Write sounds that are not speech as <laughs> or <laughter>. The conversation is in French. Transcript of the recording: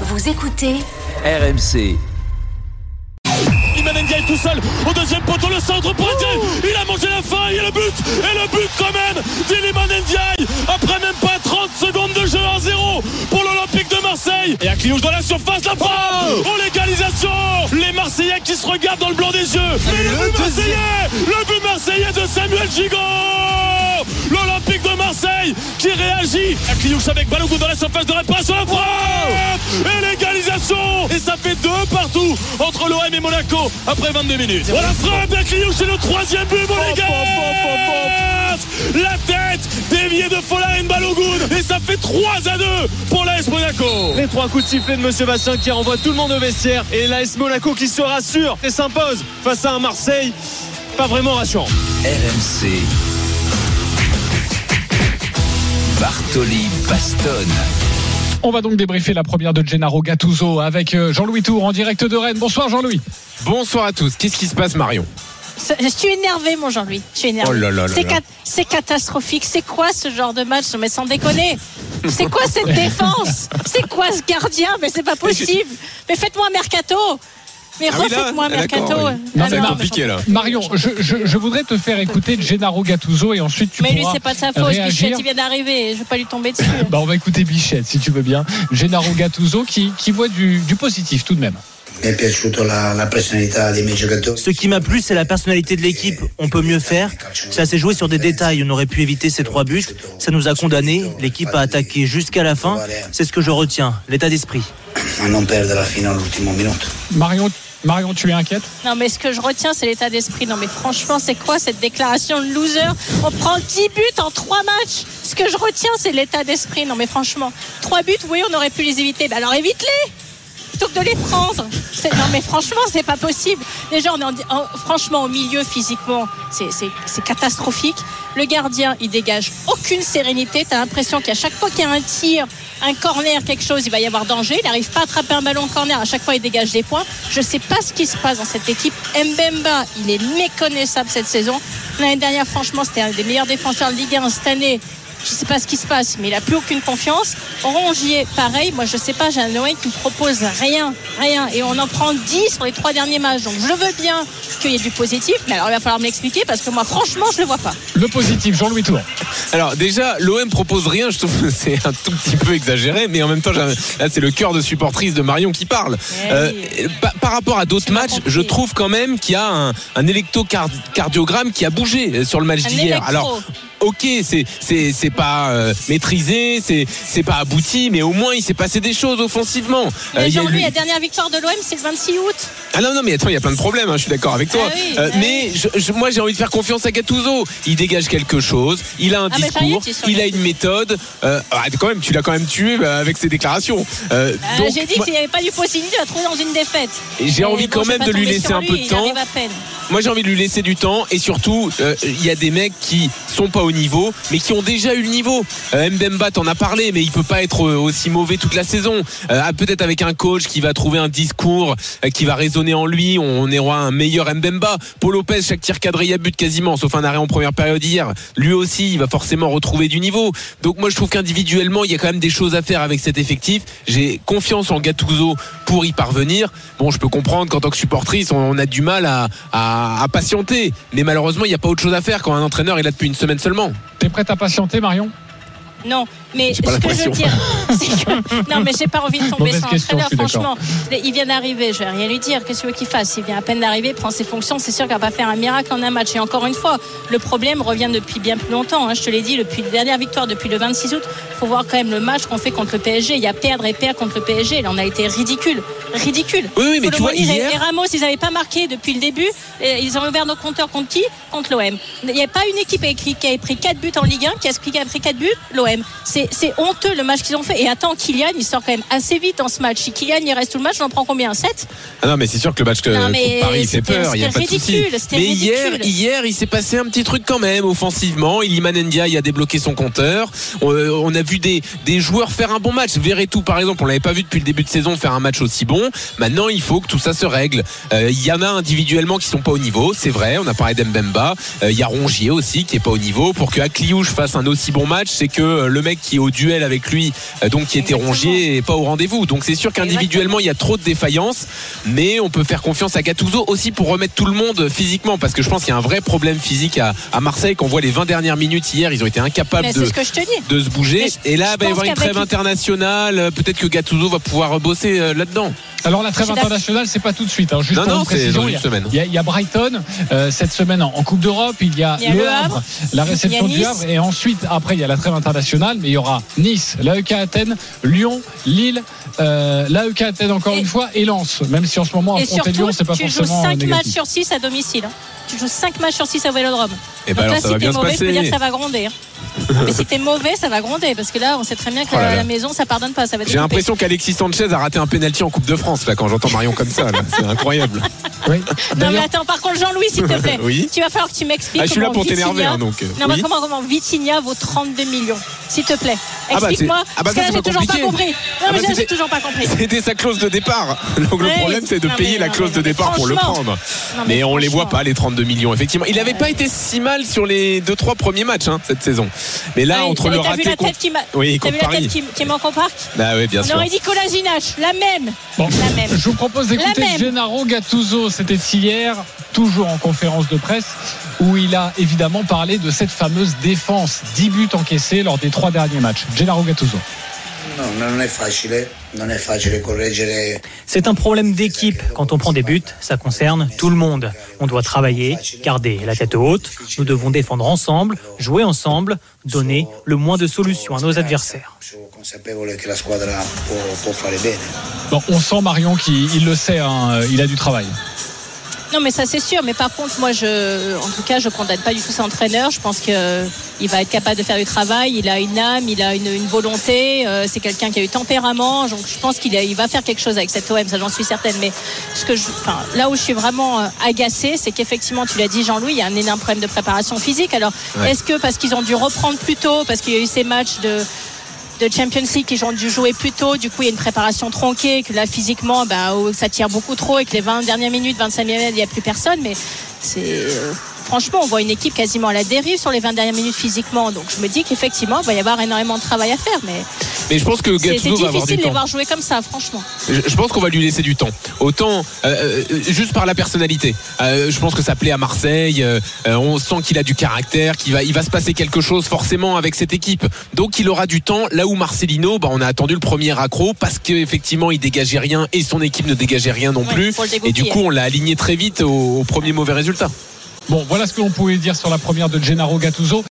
Vous écoutez RMC. Iliman Ndiaye tout seul au deuxième poteau, le centre pour Ndiaye. Il a mangé la fin, il y a le but. Et le but quand même d'Iliman Ndiaye. Après même pas 30 secondes de jeu 1-0 pour l'Olympique de Marseille. Et à Cliouche dans la surface, la frappe. Oh, l'égalisation. Les Marseillais qui se regardent dans le blanc des yeux. Et le but marseillais. Le but marseillais de Samuel Gigot. L'Olympique de Marseille qui réagit. À Cliouche avec Balogun dans la surface de réparation, la frappe. Monaco après 22 minutes. Voilà frappe d'Akliou, c'est le troisième but, Monégas La tête déviée de Folarin Balogun et ça fait 3 à 2 pour l'AS Monaco. Les trois coups de sifflet de Monsieur Bastien qui renvoie tout le monde au vestiaire et l'AS Monaco qui se rassure et s'impose face à un Marseille pas vraiment rassurant. RMC. Bartoli Bastonne. On va donc débriefer la première de Gennaro Gattuso avec euh, Jean-Louis Tour en direct de Rennes. Bonsoir Jean-Louis. Bonsoir à tous. Qu'est-ce qui se passe, Marion? Je suis énervé, mon Jean-Louis. Je suis énervé. Oh cat- c'est catastrophique. C'est quoi ce genre de match? Mais sans déconner. C'est quoi cette <laughs> défense? C'est quoi ce gardien? Mais c'est pas possible. Mais faites-moi un mercato. Mais Ah oui, refaites-moi Ah, d'accord, mercato. oui. Non, Ah non, compliqué, mais là. Marion, je, je- je voudrais te faire écouter Gennaro Gattuso et ensuite tu Mais lui, pourras c'est pas sa faute. réagir. Bichette, il vient d'arriver. Je vais pas lui tomber dessus. Bah, on va écouter Bichette si tu veux bien. Gennaro Gattuso qui, qui voit du, du positif tout de même. Ce qui m'a plu, c'est la personnalité de l'équipe. On peut mieux faire. Ça s'est joué sur des détails. On aurait pu éviter ces trois buts. Ça nous a condamnés. L'équipe a attaqué jusqu'à la fin. C'est ce que je retiens, l'état d'esprit. Marion, Marion, tu es inquiète Non, mais ce que je retiens, c'est l'état d'esprit. Non, mais franchement, c'est quoi cette déclaration de loser? On prend 10 buts en 3 matchs. Ce que je retiens, c'est l'état d'esprit. Non, mais franchement, 3 buts, oui, on aurait pu les éviter. Mais alors évite-les plutôt que de les prendre. Non, mais franchement, c'est pas possible. Déjà, on est en- en- franchement au milieu physiquement, c'est catastrophique. Le gardien, il dégage aucune sérénité. T'as l'impression qu'à chaque fois qu'il y a un tir, un corner, quelque chose, il va y avoir danger. Il n'arrive pas à attraper un ballon corner. À chaque fois, il dégage des points. Je sais pas ce qui se passe dans cette équipe. Mbemba, il est méconnaissable cette saison. L'année dernière, franchement, c'était un des meilleurs défenseurs de Ligue 1 cette année. Je sais pas ce qui se passe, mais il a plus aucune confiance. Rongier, pareil. Moi, je sais pas, j'ai un Noël qui me propose rien, rien. Et on en prend 10 sur les trois derniers matchs. Donc, je veux bien qu'il y ait du positif, mais alors il va falloir me l'expliquer parce que moi, franchement, je le vois pas. Le positif, Jean-Louis Tour. Alors déjà, l'OM propose rien, je trouve que c'est un tout petit peu exagéré, mais en même temps, là c'est le cœur de supportrice de Marion qui parle. Eh Euh, par rapport à d'autres matchs, je trouve quand même qu'il y a un, un électrocardiogramme qui a bougé euh, sur le match Un d'hier. Alors, ok, c'est pas euh, maîtrisé, c'est c'est pas abouti, mais au moins il s'est passé des choses offensivement. Euh, Mais il y a Jean-Louis, eu- la dernière victoire de l'OM, c'est le 26 août. Ah non, non, mais attends, il y a plein de problèmes, hein, je suis d'accord avec toi. Ah oui, Euh, ah mais je- je- moi, j'ai envie de faire confiance à Gattuso. Il dégage quelque chose, il a un Ah, mais discours, il a une méthode. Euh, ah, quand même, tu l'as quand même tué bah, avec ses déclarations. Euh, J'ai dit qu'il n'y avait pas du positif, il va trouver dans une défaite. J'ai envie quand même de lui laisser un peu de temps. Moi, j'ai envie de lui laisser du temps et surtout, euh, il y a des mecs qui sont pas au niveau, mais qui ont déjà eu le niveau. Euh, Mbemba, t'en as parlé, mais il peut pas être euh, aussi mauvais toute la saison. Ah, Peut-être avec un coach qui va trouver un discours qui va résonner en lui, on aura un meilleur Mbemba. Paul Lopez, chaque tir cadré, il a but quasiment, sauf un arrêt en première période hier. Lui aussi, il va forcément retrouver du niveau. Donc moi, je trouve qu'individuellement, il y a quand même des choses à faire avec cet effectif. J'ai confiance en Gattuso pour y parvenir. Bon, je peux comprendre qu'en tant que supportrice, on- a du mal à- à patienter. Mais malheureusement, il n'y a pas autre chose à faire quand un entraîneur est là depuis une semaine seulement. T'es prête à patienter, Marion? Non, mais ce que je veux dire, <laughs> c'est que non, mais j'ai pas envie de tomber suis d'accord. Franchement, il vient d'arriver, je vais rien lui dire. Qu'est-ce qu'il veut qu'il fasse? Il vient à peine d'arriver, il prend ses fonctions. C'est sûr qu'il va pas faire un miracle en un match. Et encore une fois, le problème revient depuis bien plus longtemps. hein. Je te l'ai dit, depuis la dernière victoire, depuis le 26 août. Faut voir quand même le match qu'on fait contre le PSG. Il y a perdre et perdre contre le PSG. Là, on a été ridicule, ridicule. Oui, oui, mais tu vois, hier- et Ramos, ils n'avaient pas marqué depuis le début. Ils ont ouvert nos compteurs contre qui? Contre l'OM. Il n'y a pas une équipe qui a pris 4 buts en Ligue 1 qui a qui a pris 4 buts? L'OM. C'est c'est honteux le match qu'ils ont fait. Et attends, Kylian, il sort quand même assez vite dans ce match. Si Kylian, il reste tout le match, on en prend combien? 7 Ah non, mais c'est sûr que le match que- Non, mais Paris il fait c'était- peur, il n'y a pas de ridicule, c'était Mais hier, hier, il s'est passé un petit truc quand même offensivement. Iliman Ndiaye a débloqué son compteur. On, euh, on a vu des, des joueurs faire un bon match. Verretou, par exemple, on l'avait pas vu depuis le début de saison faire un match aussi bon. Maintenant, il faut que tout ça se règle. Euh, Il y en a individuellement qui sont pas au niveau, c'est vrai. On a parlé d'Mbemba. Euh, Il y a Rongier aussi qui est pas au niveau. Pour que Akliouche fasse un aussi bon match, c'est que le mec qui qui au duel avec lui, euh, donc qui était rongier et pas au rendez-vous. Donc c'est sûr qu'individuellement il y a trop de défaillances, mais on peut faire confiance à Gattuso aussi pour remettre tout le monde physiquement, parce que je pense qu'il y a un vrai problème physique à, à Marseille. Qu'on voit les 20 dernières minutes hier, ils ont été incapables de c'est ce que je te dis. de se bouger. Je- Et là, je il va y avoir une trêve internationale. Peut-être que Gattuso va pouvoir bosser euh, là-dedans. Alors la trêve internationale, c'est pas tout de suite. hein. Juste Non, pour non, une c'est précision, dans il y une a- semaine. Il y, a, il y a Brighton euh, cette semaine en, en Coupe d'Europe. Il y a, Il y a le Havre, Havre, la réception du. Havre, et ensuite après il y a la trêve internationale, mais il y aura Nice, l'AEK Athènes, Lyon, Lille, euh, l'AEK Athènes encore Et- une fois et Lens. Même si en ce moment affronter surtout, Lyon, c'est pas tu joues forcément 5 matchs sur 6 à domicile. hein. Tu joues 5 matchs sur 6 au Vélodrome. Et Donc ben alors là, ça si va t'es bien se mauvais, je peux dire que ça va gronder. hein. <laughs> Mais si t'es mauvais, ça va gronder. Parce que là, on sait très bien qu'à Oh là là. la maison, ça pardonne pas. Ça va J'ai l'impression qu'Alexis Sanchez a raté un penalty en Coupe de France là quand j'entends Marion comme ça. là. <laughs> C'est incroyable. Oui. Non, mais D'ailleurs, attends, par contre, Jean-Louis, s'il te <laughs> plaît. Oui. Tu vas falloir que tu m'expliques. Ah, je suis là comment pour t'énerver, hein, donc, euh, Non, mais comment, comment Vitinha vaut 32 millions S'il te plaît. Ah bah, Explique-moi. ah bah, parce ça, que là, c'est j'ai toujours pas compris. Non, Ah mais bah, là, j'ai c'était- toujours pas compris. <laughs> C'était sa clause de départ. Donc le problème c'est de non, payer la clause de départ pour le prendre. Non, Mais on les voit pas les 32 millions effectivement. Il n'avait pas été si mal sur les 2-3 premiers matchs hein, cette saison. Mais là Ouais, entre le t'as vu raté la tête qui. Oui, vu la tête qui, manque au parc Ah oui, bien On aurait dit Colasinac, la même. La même. je vous propose d'écouter La même. Gennaro Gattuso. C'était hier, toujours en conférence de presse, où il a évidemment parlé de cette fameuse défense. 10 buts encaissés lors des trois derniers matchs. Gennaro Gattuso. C'est un problème d'équipe. Quand on prend des buts, ça concerne tout le monde. On doit travailler, garder la tête haute. Nous devons défendre ensemble, jouer ensemble, donner le moins de solutions à nos adversaires. Bon, on sent Marion qu'il il le sait, hein, il a du travail. Non, mais ça c'est sûr. Mais par contre, moi, je, en tout cas, je condamne pas du tout cet entraîneur. Je pense qu'il va être capable de faire du travail. Il a une âme, il a une, une volonté. euh, c'est quelqu'un qui a eu tempérament. Donc, je pense qu'il il va faire quelque chose avec cette OM. Ça, j'en suis certaine. Mais ce que je, enfin, là où je suis vraiment euh, agacée, c'est qu'effectivement, tu l'as dit, Jean-Louis, il y a un énorme problème de préparation physique. Alors, Ouais. est-ce que parce qu'ils ont dû reprendre plus tôt, parce qu'il y a eu ces matchs de de Champions League qu'ils ont dû jouer plus tôt. Du coup, il y a une préparation tronquée, que là, physiquement, bah, ça tire beaucoup trop et que les 20 dernières minutes, 25 minutes, il n'y a plus personne. Mais c'est. Franchement, on voit une équipe quasiment à la dérive sur les 20 dernières minutes physiquement. Donc, je me dis qu'effectivement, il va y avoir énormément de travail à faire. Mais Mais je pense que c'est difficile de les voir jouer comme ça, franchement. Je je pense qu'on va lui laisser du temps. Autant euh, euh, juste par la personnalité. Euh, je pense que ça plaît à Marseille. euh, on sent qu'il a du caractère, qu'il va, il va se passer quelque chose forcément avec cette équipe. Donc il aura du temps. Là où Marcelino, bah, on a attendu le premier accro parce qu'effectivement il dégageait rien et son équipe ne dégageait rien non Ouais, plus. Et du coup on l'a aligné très vite au, au premier mauvais résultat. Bon, voilà ce que l'on pouvait dire sur la première de Gennaro Gattuso.